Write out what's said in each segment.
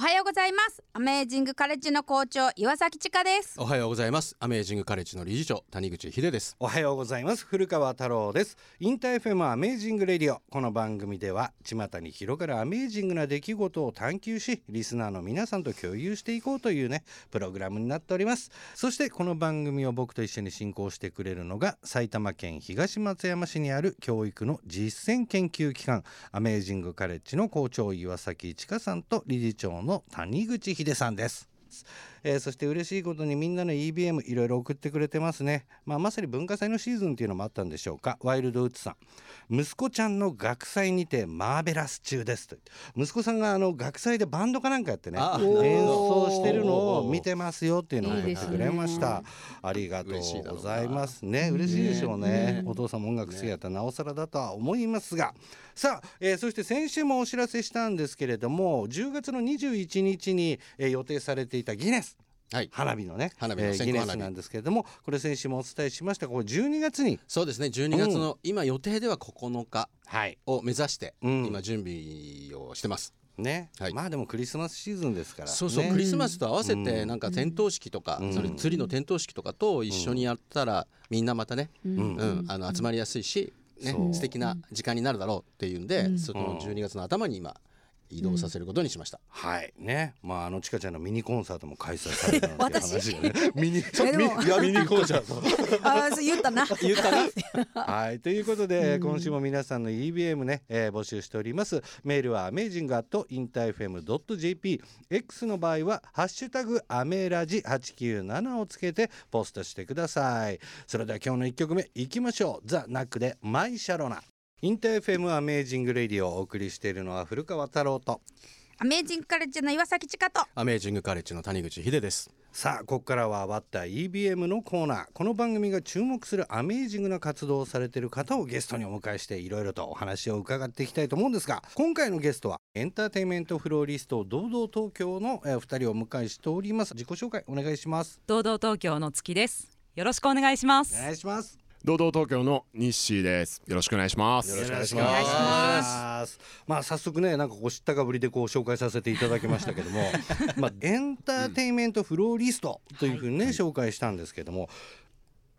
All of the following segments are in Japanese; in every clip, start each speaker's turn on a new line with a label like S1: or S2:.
S1: おはようございます。アメージングカレッジの校長岩崎千佳です。
S2: おはようございます。アメージングカレッジの理事長谷口秀です。
S3: おはようございます。古川太郎です。 InterFM アメージングレディオ。この番組では巷に広がるアメージングな出来事を探求しリスナーの皆さんと共有していこうというねプログラムになっております。そしてこの番組を僕と一緒に進行してくれるのが埼玉県東松山市にある教育の実践研究機関アメージングカレッジの校長岩崎千佳さんと理事長のの谷口秀さんです。えーそして嬉しいことにみんなの EBM いろいろ送ってくれてますね、まあ、まさに文化祭のシーズンっていうのもあったんでしょうか。ワイルドウッズさん。息子ちゃんの学祭にてマーベラス中ですと息子さんがあの学祭でバンドかなんかやってね
S2: あ
S3: 演奏してるのを見てますよっていうのを送ってくれました。
S1: ね
S3: ありがと
S2: う
S3: ございますね。嬉しいでしょうね。お父さんも音楽好きやったらなおさらだとは思いますが。さあ、えーそして先週もお知らせしたんですけれども10月の21日に、えー予定されていたギネス
S2: はい。
S3: 花火のね
S2: 花火の
S3: えーギネスなんですけれどもこれ先週もお伝えしました。これ12月に。
S2: そうですね12月の、今予定では9日
S3: はい。
S2: を目指して、
S3: うん。
S2: 今準備をしてます。
S3: ね、
S2: はい。
S3: まあでもクリスマスシーズンですから、ね、
S2: そうそう、クリスマスと合わせて
S3: うん。
S2: なんか点灯式とか、
S3: うん。
S2: それ釣りの点灯式とかと一緒にやったら、みんなまたね、
S1: うん。
S2: うん。あの集まりやすいし、ね素敵な時間になるだろうっていうんで、
S1: うん。
S2: その12月の頭に今移動させることにしました、
S3: はい。ね。まああのちかちゃんのミニコンサートも開催されるなんていう話がね。ミニ
S1: えでも
S3: ミいやミニコンサート。
S1: あ言ったな。
S2: 言ったな。
S3: はい。ということで、今週も皆さんの EBM ね、えー募集しております。メールは amazing.interfm.jp X の場合はハッシュタグアメラジ897をつけてポストしてください。それでは今日の1曲目いきましょう。ザ・ナックでマイ・シャロナインター FM アメージング・レディオをお送りしているのは古川太郎と
S1: アメージングカレッジの岩崎千佳と
S2: アメージングカレッジの谷口秀です。
S3: さあここからはワッタ EBM のコーナー。この番組が注目するアメージングな活動をされている方をゲストにお迎えしていろいろとお話を伺っていきたいと思うんですが今回のゲストはエンターテインメントフローリスト堂々東京のえー二人をお迎えしております。自己紹介お願いします。
S4: 堂々東京の月です。よろしくお願いします。
S3: お願いします
S5: 堂々東京の日誌です。よろしくお願いします。
S3: よろしくお願いします。まあ早速ねなんかこう知ったかぶりでこう紹介させていただきましたけども、まあエンターテインメントフローリストというふうにね、紹介したんですけども。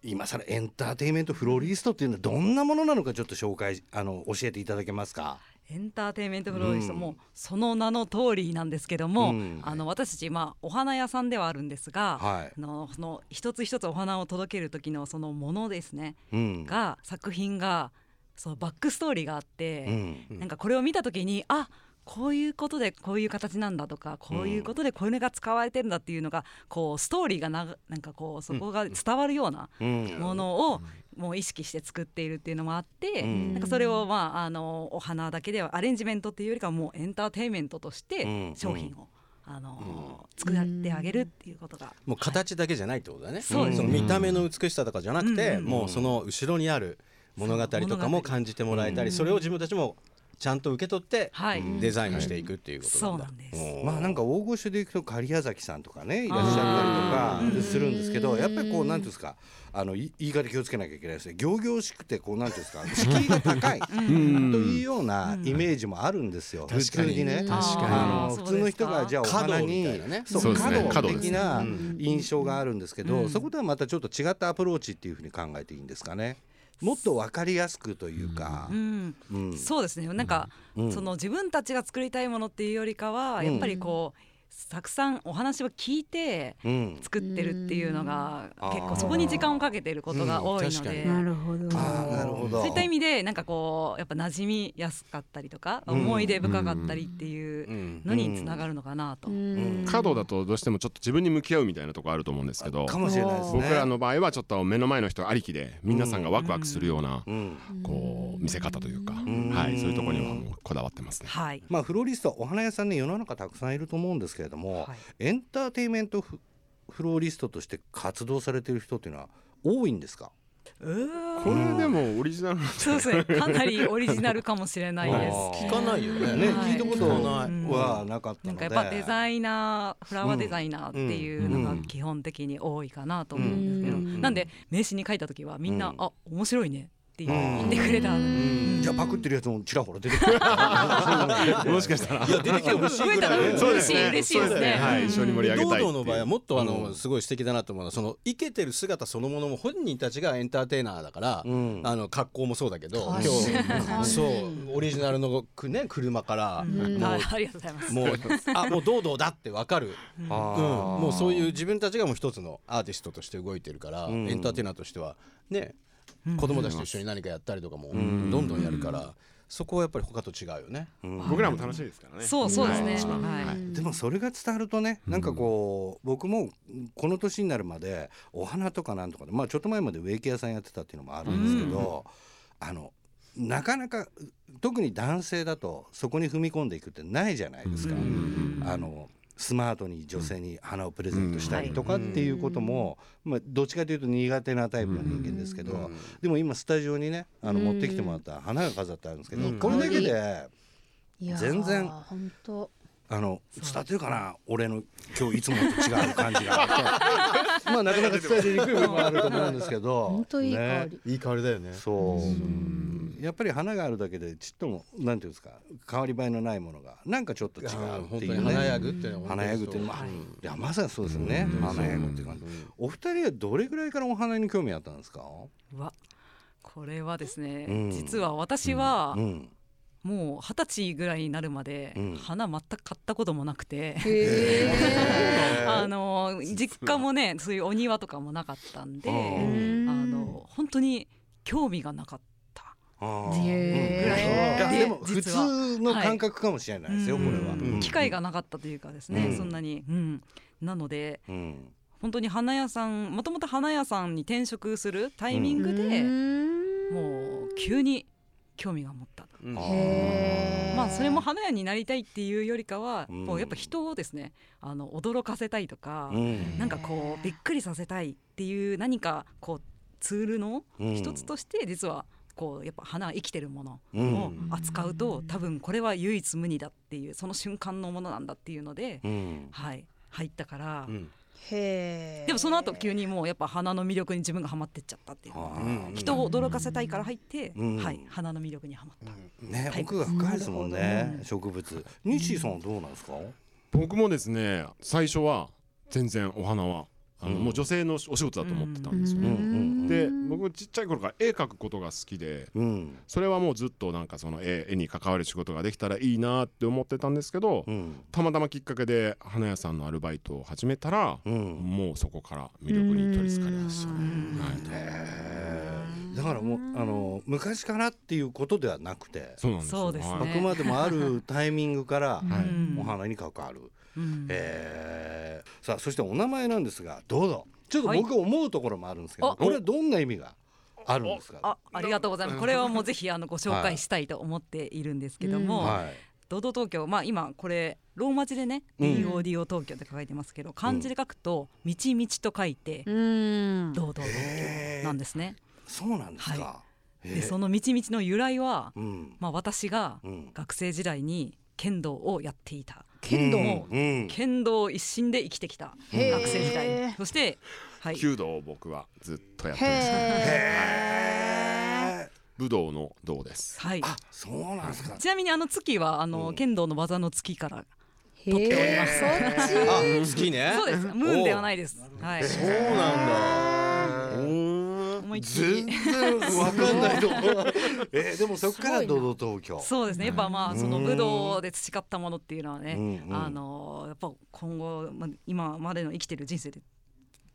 S3: 今更エンターテインメントフローリストっていうのはどんなものなのかちょっと紹介あの教えていただけますか？
S4: エンターテインメントフローリスト、
S3: うん
S4: もうその名の通りなんですけども、
S3: うん
S4: あの私たちまあお花屋さんではあるんですが、
S3: はい
S4: あのその一つ一つお花を届ける時のそのものですね、
S3: うん。
S4: が作品がそうバックストーリーがあって、
S3: うん。
S4: なんかこれを見た時にあこういうことでこういう形なんだとかこういうことでこれが使われてるんだっていうのがこうストーリーがななんかこうそこが伝わるような
S3: うん。
S4: ものをもう意識して作っているっていうのもあって、
S3: うん。
S4: なんかそれをまああのお花だけではアレンジメントっていうよりかはもうエンターテインメントとして
S3: うん。
S4: 商品を、あの作ってあげるっていうことが、
S2: もう形だけじゃないってことだね、
S4: そうです
S2: の見た目の美しさとかじゃなくて、
S4: うん。
S2: もうその後ろにある物語とかも感じてもらえたり、それを自分たちもちゃんと受け取って
S4: はい、
S2: デザインしていくっていうこと
S4: そ
S2: なんだ、
S4: うなんです。
S2: うん
S3: まあなんか大御所でいくと狩屋崎さんとかねいらっしゃったりとかするんですけどやっぱりこうなんていうんですかあのい言い方気をつけなきゃいけないですね。仰々しくてこうなんていうんですか敷居が高いというようなイメージもあるんですよ。普
S2: 確かに。
S3: 通にね。
S4: 確かに。
S3: あの普通の人がじゃあお花に
S2: 華道みたいなね。
S3: そう
S5: そうですね。
S3: 華道
S5: 華道ですね
S3: 的な
S2: うん。
S3: 印象があるんですけど
S4: うん。
S3: そことはまたちょっと違ったアプローチっていうふうに考えていいんですかねもっとわかりやすくというか。
S4: うん。
S3: うん。
S4: そうですね。なんか、
S3: うん。
S4: その自分たちが作りたいものっていうよりかは、
S3: うん
S4: やっぱりこうたくさんお話を聞いて
S3: うん。
S4: 作ってるっていうのが
S3: うん。
S4: 結構そこに時間をかけてることが多いので、
S1: なるほど。
S4: そういった意味でなんかこうやっぱ馴染みやすかったりとか、
S3: うん。
S4: 思い出深かったりっていう
S2: うん。
S4: のにつながるのかなと。
S3: ん。
S5: 華道だとどうしてもちょっと自分に向き合うみたいなところあると思うんですけど
S3: かもしれないですね。
S5: 僕らの場合はちょっと目の前の人ありきで皆さんがワクワクするような
S3: うん。
S5: こう見せ方というか
S3: ん。
S5: はいそういうところにはこだわってますね。
S4: はい、
S3: まあフローリストお花屋さんね世の中たくさんいると思うんですけれども、
S4: はい。
S3: エンターテインメントフフローリストとして活動されている人っていうのは多いんですか？
S5: これでもオリジナル
S4: そうですね。かなりオリジナルかもしれないです。
S2: 聞かないよね。
S3: ね、
S4: はい
S3: 聞いたことはなかった
S4: なんかやっぱデザイナーフラワーデザイナーっていうのが基本的に多いかなと思うんですけど、
S1: うん。
S4: なんで名刺に書いた時はみんな、
S3: うん。
S4: あ面白いねって言ってくれた、
S3: じゃあパクってるやつもちらほら出てくる。
S5: もしかしたら。
S2: いや出てきてほしいぐらい。
S4: 嬉しい嬉しいですね。
S5: はい。一緒に盛り上げたい
S2: 堂々の場合はもっとあの、
S5: うん。
S2: すごい素敵だなと思うのはそのイケてる姿そのものも本人たちがエンターテイナーだから、
S3: ん。
S2: あの格好もそうだけど
S1: 確
S2: 今日そうオリジナルのくね車から、
S1: ん。
S2: もう
S4: はい。ありがとうございます。
S2: もうあもう堂々だってわかる、うん、
S3: あ
S2: もうそういう自分たちがもう一つのアーティストとして動いてるから、
S3: ん。
S2: エンターテイナーとしてはね子供たちと一緒に何かやったりとかもどんどんやるから、そこはやっぱり他と違うよね。
S5: 僕らも楽しいですからね。
S4: そうそうですね。
S5: はい。
S3: でもそれが伝わるとねなんかこう僕もこの年になるまでお花とかなんとかでまあちょっと前まで植木屋さんやってたっていうのもあるんですけどあのなかなか特に男性だとそこに踏み込んでいくってないじゃないですか。あのスマートに女性に花をプレゼントしたりとかっていうことも、まあ、どっちかというと苦手なタイプの人間ですけど、でも今スタジオにねあの持ってきてもらった花が飾ってあるんですけど、これだけで
S1: いやー
S3: 全然
S1: 本当。
S3: あの伝わってるかな？俺の今日いつもと違う感じが。まあなかなか伝えにくい部分もあると思うんですけど。
S1: 本当いい香り、
S2: いい香りだよね。
S3: そうやっぱり花があるだけでちっともなんていうんですか変わり映えのないものがなんかちょっと違う
S2: 本
S3: っていう
S2: 当に華や
S3: ね
S2: ぐっていうのは
S3: 華やぐっていうのも、いやまさにそうですよね、華やぐっていう感じ、お二人はどれぐらいからお花に興味あったんですか、
S4: うわこれはですね、
S3: うん。
S4: 実は私は
S3: うん、
S4: もう二十歳ぐらいになるまで
S3: うん。
S4: 花全く買ったこともなくて、
S1: へ
S4: あの実家もねそういうお庭とかもなかったんで、
S3: あ
S4: の本当に興味がなかっで
S3: でも普
S4: 実は。
S3: 通の感覚かもしれないですよ、これは、
S2: うん。
S4: 機会がなかったというかですね、
S3: うん。
S4: そんなに、うん、なので
S3: うん。
S4: 本当に花屋さんもともと花屋さんに転職するタイミングで、もう急に興味が持った。まあそれも花屋になりたいっていうよりかは、
S3: うん。
S4: もうやっぱ人をですねあの驚かせたいとか、
S3: うん。
S4: なんかこうびっくりさせたいっていう何かこうツールの
S3: うん。
S4: 一つとして実はこうやっぱ花は生きてるもの
S3: うん。
S4: を扱うと多分これは唯一無二だっていうその瞬間のものなんだっていうので、
S3: うん。
S4: はい入ったから、
S2: うん。
S1: へー
S4: でもその後急にもうやっぱ花の魅力に自分がハマってっちゃったっていう。
S3: あ
S2: うん
S4: 人を驚かせたいから入って、
S3: うん。
S4: はい花の魅力にはまった。
S3: ね、
S4: はい
S3: 奥が深いですもんね、植物。西井さんはどうなんですか？
S5: 僕もですね最初は全然お花はあの、
S3: うん。
S5: もう女性のお仕事だと思ってたんですよ。ね。で僕ちっちゃい頃から絵描くことが好きで
S3: うん、
S5: それはもうずっとなんかその絵絵に関わる仕事ができたらいいなって思ってたんですけど、
S3: うん、
S5: たまたまきっかけで花屋さんのアルバイトを始めたら、
S3: うん。
S5: もうそこから魅力に取りつかれましたね。はい。
S3: だからもう、あの、昔からっていうことではなくて。
S5: そうなんです
S3: あくまでもあるタイミングから、お花に関わる。
S4: うん
S3: えーさあ、そしてお名前なんですが、どうぞ。ちょっと
S4: はい
S3: 僕思うところもあるんですけど、
S4: あ
S3: これはどんな意味があるんですか？
S4: あありがとうございます。これはもうぜひあのご紹介したいと思っているんですけども、
S3: はい。
S4: ドド東京まあ今これローマ字でね、
S3: うん
S4: DODO 東京って書いてますけど漢字で書くと道々と書いて
S1: うん
S4: 堂々東京なんですね。
S3: そうなんですか。へー
S4: でその道々の由来は、
S3: うん。
S4: まあ私が
S3: うん。
S4: 学生時代に剣道をやっていた。
S1: 剣道
S4: も
S3: うん。
S4: 剣道一心で生きてきた学生時代。そしてはい。
S5: 弓道を僕はずっとやってました。
S1: へ
S5: 武道の道です。
S4: はい。
S3: あ、そうなんですか。
S4: ちなみにあの月はあの、
S3: うん
S4: 剣道の技の月から
S1: ー
S4: 取っております。
S1: そっち
S2: あ好きね
S4: そうです。ムーンではないです。はい。
S2: そうなんだ
S4: 思いっき
S3: 全
S4: り。
S3: 然わかんないと思う。えー、でもそこからドド東京。
S4: そうですね。やっぱまあその
S3: うん
S4: 武道で培ったものっていうのはね、
S3: うんうん
S4: あのやっぱ今後まあ今までの生きてる人生で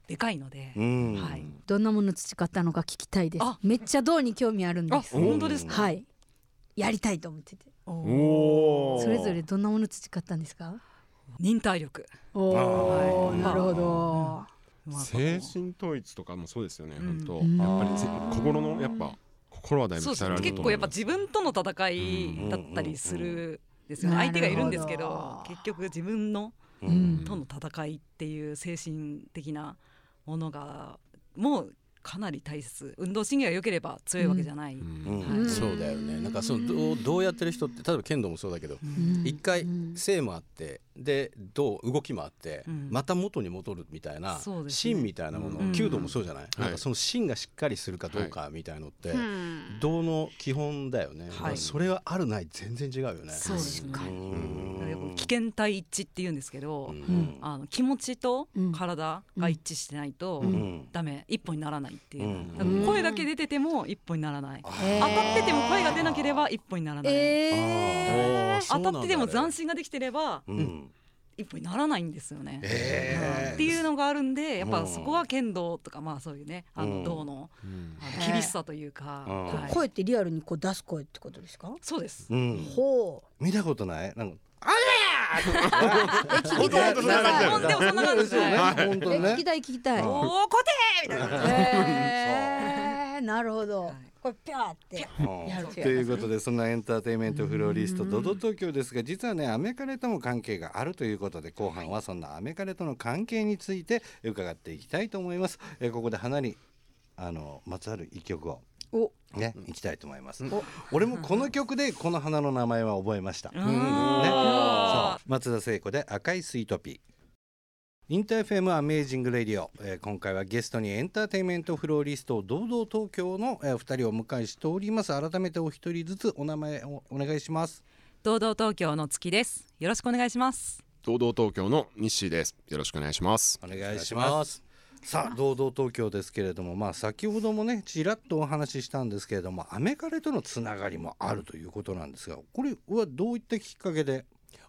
S4: でかいので、
S3: うん。
S4: はい。
S1: どんなもの培ったのか聞きたいです
S4: あ
S1: めっちゃ銅に興味あるん
S4: あ
S1: です
S4: 本当ですか？
S1: はいやりたいと思ってて
S4: お
S5: おお。
S1: それぞれどんなもの培ったんですか？
S4: 忍耐力。
S1: おお
S4: はい
S1: なるほど
S4: まあ
S5: 精神統一とかもそうですよね。
S4: うん。
S5: 本当。
S1: うん。
S5: やっぱりぜ心のやっぱ心はだいぶると
S4: 結構やっぱ。自分との戦いだったりするですよね。
S1: うん
S4: 相手がいるんですけど結局自分の
S3: う
S1: うん。
S3: ん。
S4: との戦いっていう精神的なものがもうかなり大切。運動神経が良ければ強いわけじゃない、
S5: うん。
S3: うん。
S4: はい。
S2: そうだよね。なんかそのどうどうやってる人って例えば剣道もそうだけど
S1: うん。
S2: 一回
S1: うん。
S2: 生もあってでどう動きもあって、
S4: うん。
S2: また元に戻るみたいな、
S4: そうですね。
S2: 芯みたいなもの、
S4: うん。
S2: 弓道もそうじゃない、
S5: い
S2: なんかその芯がしっかりするかどうかみたいのって、
S1: うん。
S2: 道の基本だよね、
S4: はい。
S2: それはあるない全然違うよね。
S4: そうですね。
S2: うん。
S4: だから危険体一致って言うんですけど、
S2: うん。
S4: あの気持ちと
S1: うん
S4: 体が一致してないと
S3: ん。
S4: ダメ一歩にならないっていう、声だけ出てても一歩にならない、当たってても声が出なければ一歩にならない、
S1: え
S2: あー。
S4: 当たってても斬
S2: 新
S4: 新ができてれば
S3: うん
S4: 一歩にならないんですよね。
S3: へー。
S4: っていうのがあるんでやっ
S3: うん。
S4: ぱそこは剣道とかまあそういうねあ
S3: うん。
S4: の道の
S5: うん。
S4: あの厳しさというか、
S3: うん。
S4: はい。
S1: 声ってリアルにこう出す声ってことですか？
S4: そうです。
S3: うん。
S1: ほう
S3: 見たことない？なんか
S1: え聞きたい。聞きたい。
S4: ほんでもそんな感じですね。
S3: 本当にね。
S1: え聞きたい聞きたい
S3: うん。
S4: おおコテー。みたいな。
S1: なるほど。これピャーって。
S3: うん
S1: やる
S3: ということでそんなエンターテインメントフローリストドド東京ですが実はねアメカレとも関係があるということで後半はそんなアメカレとの関係について伺っていきたいと思います。えーここで花にあのまつわる一曲を
S1: お。
S3: ねいきたいと思います。
S1: お
S3: 俺もこの曲でこの花の名前は覚えました。
S4: う
S3: ね、
S4: ん
S3: そう。松田聖子で赤いスイートピー。 InterFM アメージングレディオ、えー今回はゲストにエンターテインメントフローリスト堂々東京の、えー、2人をお迎えしております。改めてお一人ずつお名前をお願いします。
S4: 堂々東京の月です。よろしくお願いします。
S5: 堂々東京の西です。よろしくお願いします。
S3: お願いします。さあ堂々東京ですけれどもまあ先ほどもねちらっとお話ししたんですけれどもアメカレとのつながりもあるということなんですがこれはどういったきっかけで、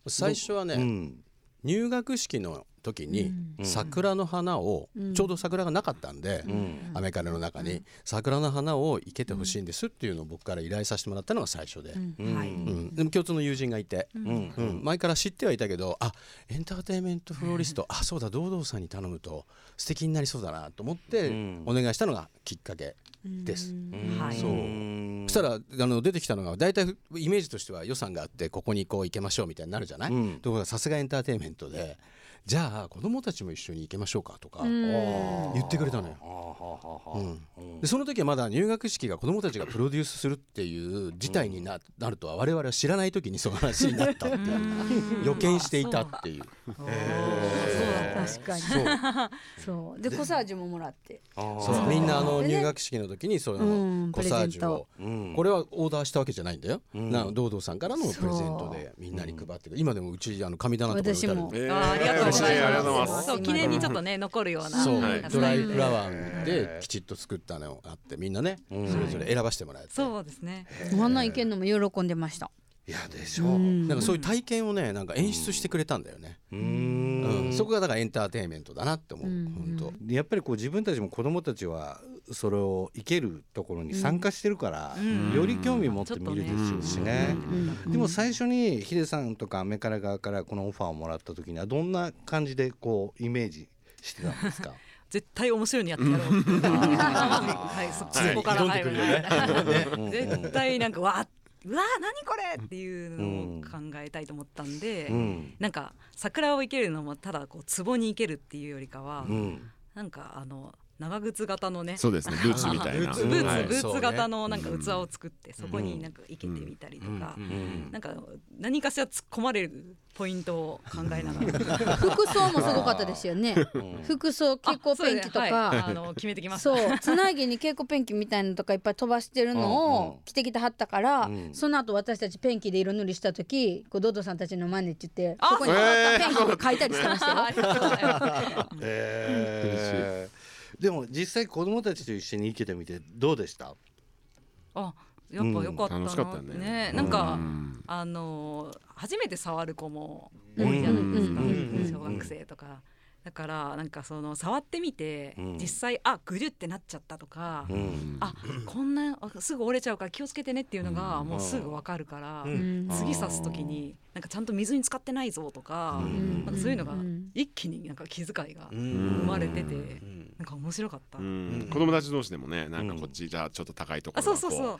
S2: 最初はね、
S3: うん。
S2: 入学式の時に
S3: うん。
S2: 桜の花を、
S1: うん。
S2: ちょうど桜がなかったんで、
S3: うん。
S2: アメカレの中に桜の花を生けてほしいんですっていうのを僕から依頼させてもらったのが最初で、でも共通の友人がいて、前から知ってはいたけどあエンターテインメントフローリストあそうだ堂々さんに頼むと素敵になりそうだなと思って
S3: うん。
S2: お願いしたのがきっかけです。
S4: はい。
S2: そう。そしたらあの出てきたのが大体イメージとしては予算があってここにこう行けましょうみたいになるじゃない、
S3: うん。
S2: ところがさすがエンターテインメントでじゃあ子供たちも一緒に行けましょうかとか
S1: うん。
S2: 言ってくれたのよ。でその時はまだ入学式が子供たちがプロデュースするっていう事態にな,、なるとは我々は知らない時にその話になったっていう。予見していたっていう。
S1: 確かに。
S2: そう。
S1: でコサージュももらって。
S2: みんなあの入学式の時にそういう
S1: うん。
S2: のコサージュを。
S3: うん。
S2: これはオーダーしたわけじゃないんだよ、
S3: うん。
S2: な堂々さんからのプレゼントでみんなに配ってる今でもうちあの神棚とかに打たれる。
S1: 私も。
S5: えー。
S4: あーありがとうござい
S5: 嬉しありがとうござい
S4: ま。
S5: ます。す
S4: そう記念にちょっとね残るような。
S2: そう、
S5: はい。
S2: ドライフラワ
S3: へ
S2: ーできちっと作ったのがあってみんなね、
S3: うん
S2: それぞれ選ばせてもらえて、
S4: そうですね。
S1: あんなんいけんのも喜んでました。
S3: いやでしょ。う
S1: うん。
S2: なんかそういう体験をねなんか演出してくれたんだよね、
S3: う
S2: うん。
S3: ん
S2: そこがだからエンターテインメントだなって思う、
S1: うん。
S2: 本当。
S3: やっぱりこう自分たちも子供たちはそれを生けるところに参加してるから、
S4: うん。
S3: より興味持って見るでしょうしね。
S1: うん。
S3: でも最初にヒデさんとかアメカラ側からこのオファーをもらった時にはどんな感じでこうイメージしてたんですか？
S4: 絶対面白いのやってやろう。はい、そそこから入る
S3: うん。
S4: 絶対なんかわーうわー何これっていうのを考えたいと思ったんで、
S3: うん。
S4: なんか桜を生けるのもただこう壺に生けるっていうよりかは、
S3: うん。
S4: なんかあの長靴型のね。
S5: そうですね。ブーツみたいな。
S4: ブーツブーツ、型のなんか器を作って、そこになんか生けてみたりとか、
S3: うん。
S4: なんか何かしら突っ込まれるポイントを考えながら。
S1: 服装もすごかったですよね。服装蛍光ペンキと
S4: あそうです。はい。
S1: か
S4: あの決めてきました。
S1: そう。つなぎに蛍光ペンキみたいなのとかいっぱい飛ばしてるのを着てきてはったから、
S3: うん。
S1: その後私たちペンキで色塗りした時こうドドさんたちの真似って言って
S4: あ
S1: そこにペンキで書いたりしてましたよ。
S3: え ーでも実際子供たちと一緒に生けてみてどうでした？
S4: あやっぱ良かったな。
S5: 楽しかったね。
S4: ね。なんか、
S5: うん
S4: あのー初めて触る子も多いじゃないですか、
S1: うん。うん。うん。
S4: 小学生とか。だからなんかその触ってみて、
S3: うん。
S4: 実際あぐじゅってなっちゃったとか、
S3: うん。
S4: あこんなあすぐ折れちゃうから気をつけてねっていうのがもうすぐわかるから、
S1: ん。
S4: 次刺す時になんかちゃんと水に浸かってないぞとか,、
S3: うん。
S4: なんかそういうのが
S1: うん
S4: 一気になんか気遣いが生
S2: ん
S4: まれてて、
S2: ん
S4: なんか面白かった。
S5: うん。子供たち同士でもねなんかこっちじゃあちょっと高いとこ
S4: あ
S5: ろ
S4: そうそうそう。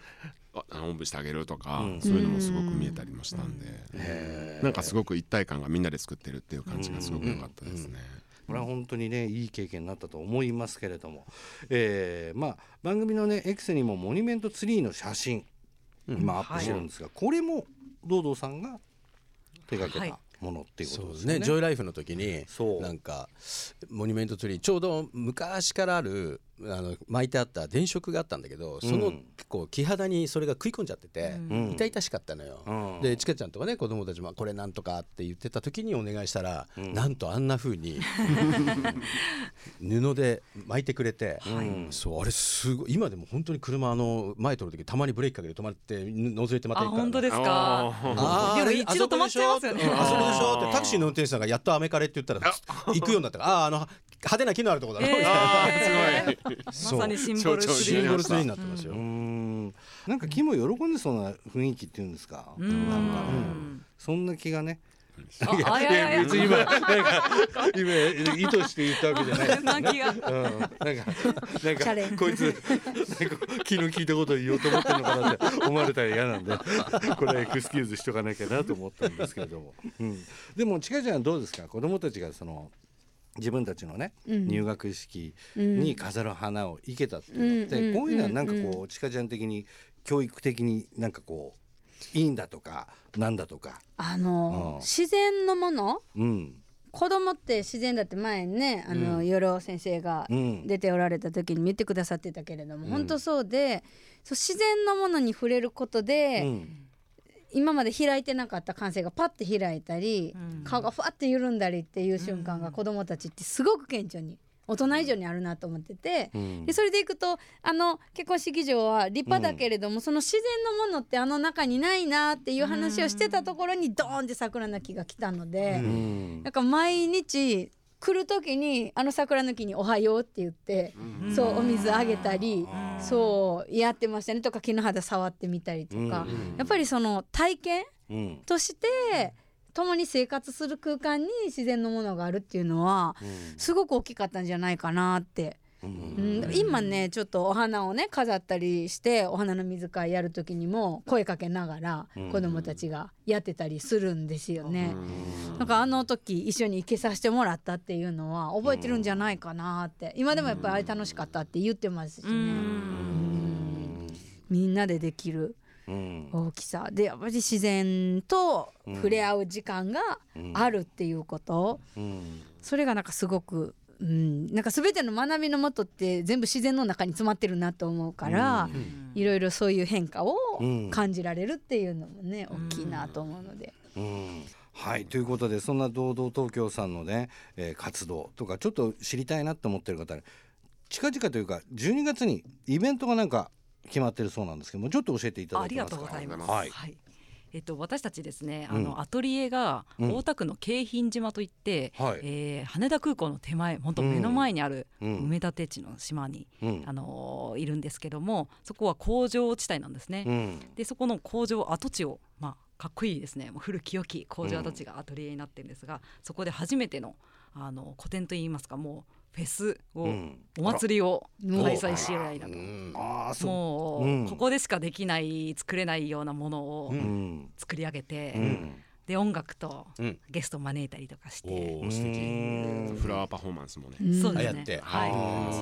S5: こうあおんぶしてあげるとか、
S3: うん。
S5: そういうのもすごく見えたりもしたんで、
S3: へー。
S5: なんかすごく一体感がみんなで作ってるっていう感じがすごく良かったですね。
S3: これは本当にねいい経験になったと思いますけれども、えーまあ番組のね X にもモニュメントツリーの写真、今アップしてるんですが、これも堂々さんが手掛けた、
S4: はい
S3: ものっていうことでよね。
S2: ですすねジョイライフの時になんかモニュメントツリーちょうど昔からあるあの巻いてあった電飾があったんだけどその
S3: うん
S2: こう木肌にそれが食い込んじゃってて、
S3: うん。
S2: 痛々しかったのよ。
S3: うん。
S2: でちかちゃんとかね子供たちもこれなんとかって言ってた時にお願いしたら、
S3: うん。
S2: なんとあんな風に布で巻いてくれて、
S3: うん
S2: そうあれすごい今でも本当に車あの前通る時たまにブレーキかけて止まって覗いてまた
S4: あ
S2: 行くから
S4: 本当ですか？
S5: あー。
S2: あーあれ
S4: でも一度止まっちゃいますよね。
S2: あそこでしょ？ってタクシーの運転手さんがやっとアメカレって言ったら行くようになったからああーあの派手な木のあるところだな、
S4: えー
S5: すごい。
S4: まさにシンボルツリー
S2: シンボルツリーになってますよ、
S3: うーん。なんか木も喜んでそうな雰囲気っていうんですか？
S4: うん。
S3: なんか、そんな気がね。
S4: ああいやいやいや。
S3: 別に今なんか今意図して言ったわけじゃない。
S4: そんな気が。
S3: うん、なんかなんかこいつなんか気の利いたことを言おうと思ってるのかなって思われたら嫌なんでこれはエクスキューズしとかなきゃなと思ったんですけれども、うん、でもちかちゃんはどうですか？子供たちがその自分たちのね、
S1: うん。
S3: 入学式に飾る花を生けたっていうのこういうのはなんか
S1: うん
S3: こうちかちゃん的に教育的になんかこういいんだとかなんだとか、
S1: あの
S3: うん。
S1: 自然のもの？
S3: うん。
S1: 子供って自然だって前にねあの、
S3: うん。
S1: よろ先生が
S3: うん。
S1: 出ておられた時に見てくださってたけれども、
S3: うん。
S1: 本当そうでそう自然のものに触れることで、
S3: うん
S1: 今まで開いてなかった感性がパッて開いたり、
S4: うん。
S1: 顔がふわって緩んだりっていう瞬間が子供たちってすごく顕著に大人以上にあるなと思ってて。
S3: うん。
S1: でそれでいくとあの結婚式場は立派だけれども、その自然のものってあの中にないなっていう話をしてたところにドーンって桜の木が来たので、
S3: うん。
S1: なんか毎日来る時にあの桜の木に「おはよう」って言って、そうお水あげたり、そうやってましたね。とか木の肌触ってみたりとか、
S3: うん
S1: やっぱりその体験
S3: うん
S1: として共に生活する空間に自然のものがあるっていうのはすごく大きかったんじゃないかなって。
S3: うん。
S1: うん、今ねちょっとお花をね飾ったりしてお花の水替えやる時にも声かけながら
S3: うん。
S1: 子供たちがやってたりするんですよね。なんかあの時一緒に行けさせてもらったっていうのは覚えてるんじゃないかなって。今でもやっぱりあれ楽しかったって言ってますしね。うん。みんなでできる
S3: うん。
S1: 大きさ。でやっぱり自然と触れ合う時間があるっていうこと、
S3: うん。
S1: それがなんかすごく、うん、なんか全ての学びのもとって全部自然の中に詰まってるなと思うから、いろいろそういう変化を
S3: うん
S1: 感じられるっていうのもね、大きいなと思うので。
S3: うん。はい。ということでそんな堂々東京さんのね、えー活動とかちょっと知りたいなと思ってる方近々というか12月にイベントがなんか決まってるそうなんですけどもちょっと教えていただ
S4: ありが
S3: けますか？
S4: とうございます。
S3: はい
S4: えっと私たちですね、
S3: うん。
S4: あのアトリエが
S3: うん。
S4: 大田区の京浜島といって、
S3: はい。
S4: えー羽田空港の手前本当目の前にある
S3: うん。
S4: 埋め立て地の島に、
S3: うん。
S4: あのーいるんですけどもそこは工場地帯なんですね。
S3: うん。
S4: でそこの工場跡地をまあかっこいいですね。もう古き良き工場跡地がアトリエになってるんですが、そこで初めてのあの個展といいますかもうフェスを、
S3: うん。
S4: お祭りを
S1: うん
S4: 開催し合いだと。
S2: うん。
S3: ああそう。
S4: もう、
S3: うん。
S4: ここでしかできない作れないようなものを
S3: うん。
S4: 作り上げて、
S3: うん。
S4: で音楽と
S2: うん。
S4: ゲスト招いたりとかして、
S2: 素敵。
S3: うん。
S5: フラワーパフォーマンスもね。
S1: うん。
S4: そうですね。
S2: あやって。
S4: はい。
S2: う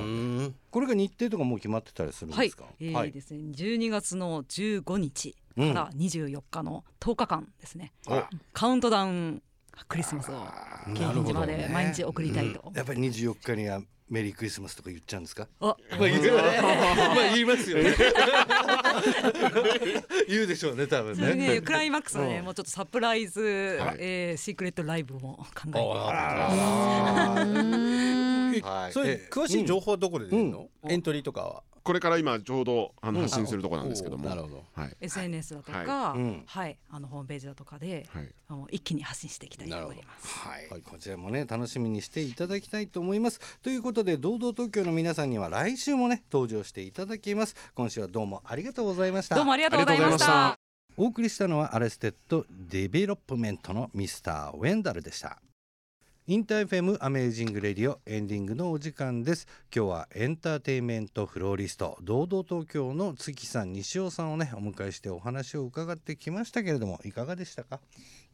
S2: ん
S3: これが日程とかもう決まってたりするん
S4: はい
S3: ですか、
S4: えーですね、12月の15日から24日の10日間ですね、
S3: お。
S4: カウントダウンクリスマスを京浜島で毎日送りたいと。
S3: やっぱり24日にはメリークリスマスとか言っちゃうんですか？
S4: あ
S3: まあ言うまあ言いますよね。言うでしょうね多分ね。
S4: でクライマックスはね、
S3: うん。
S4: もうちょっとサプライズ、
S3: はい。
S4: えーシークレットライブも考えて。
S3: はい。
S2: それ
S3: え
S2: 詳しい情報はどこで出るの、エントリーとかは
S5: これから今ちょうどあの
S3: うん。
S5: 発信するところなんですけども、
S2: なるほど。
S5: はい、
S4: SNS だとか、
S5: は
S3: うん
S4: はい、あのホームページだとかで、
S5: はい、
S4: あの一気に発信していきたいと思います。
S3: はい、
S2: はい。
S3: こちらもね楽しみにしていただきたいと思います。ということで堂々東京の皆さんには来週もね登場していただきます。今週はどうもありがとうございました。
S4: どうもありがとうございまし
S5: た。
S3: お送りしたのはアレステッドデベロップメントのミスターウェンダルでした InterFM アメージングレディオエンディングのお時間です。今日はエンターテインメントフローリスト堂々東京の月さん西尾さんをねお迎えしてお話を伺ってきましたけれどもいかがでしたか？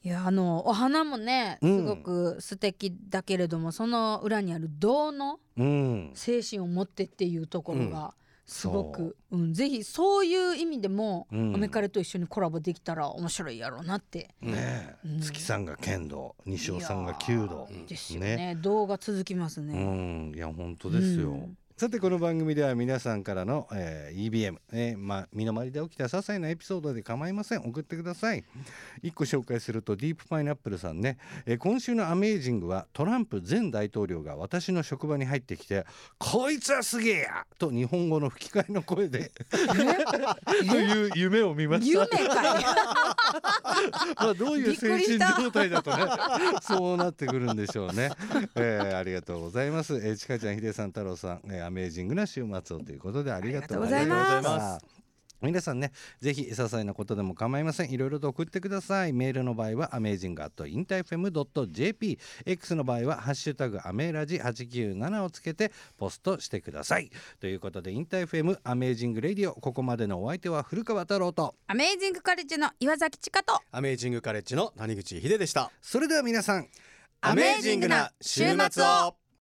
S1: いやあのお花もね
S3: うん。
S1: すごく素敵だけれども、その裏にある銅の
S3: うん。
S1: 精神を持ってっていうところがすごく。うん、ぜひそういう意味でも、
S3: うん。
S1: アメカレと一緒にコラボできたら面白いやろうなって。
S3: ねえ、
S1: うん。
S3: 月さんが剣道西尾さんが弓道。
S1: ですよね。動画続きます
S3: う
S1: ね、
S3: ん。いや本当ですよ、
S1: うん
S3: さてこの番組では皆さんからの、えー EBM、えーまあ、身の回りで起きた些細なエピソードで構いません。送ってください。一個紹介するとディープパイナップルさんね、えー今週のアメージングはトランプ前大統領が私の職場に入ってきて「こいつはすげえや!」と日本語の吹き替えの声でと いう夢を見ました。
S1: 夢かい
S3: まあどういう精神状態だとねそうなってくるんでしょうね、えーありがとうございます、えー、ちかちゃんひでさん太郎さん、えーアメージングな週末をということでありがとうございます。皆さんねぜひ些細なことでも構いません。いろいろと送ってください。メールの場合はアメージング at インターフェム .jp X の場合はハッシュタグアメラジ897をつけてポストしてください。ということで InterFM アメージングレディオ。ここまでのお相手は古川太郎と
S1: アメージングカレッジの岩崎千佳と
S2: アメージングカレッジの谷口秀でした。
S3: それでは皆さん
S2: アメージングな週末を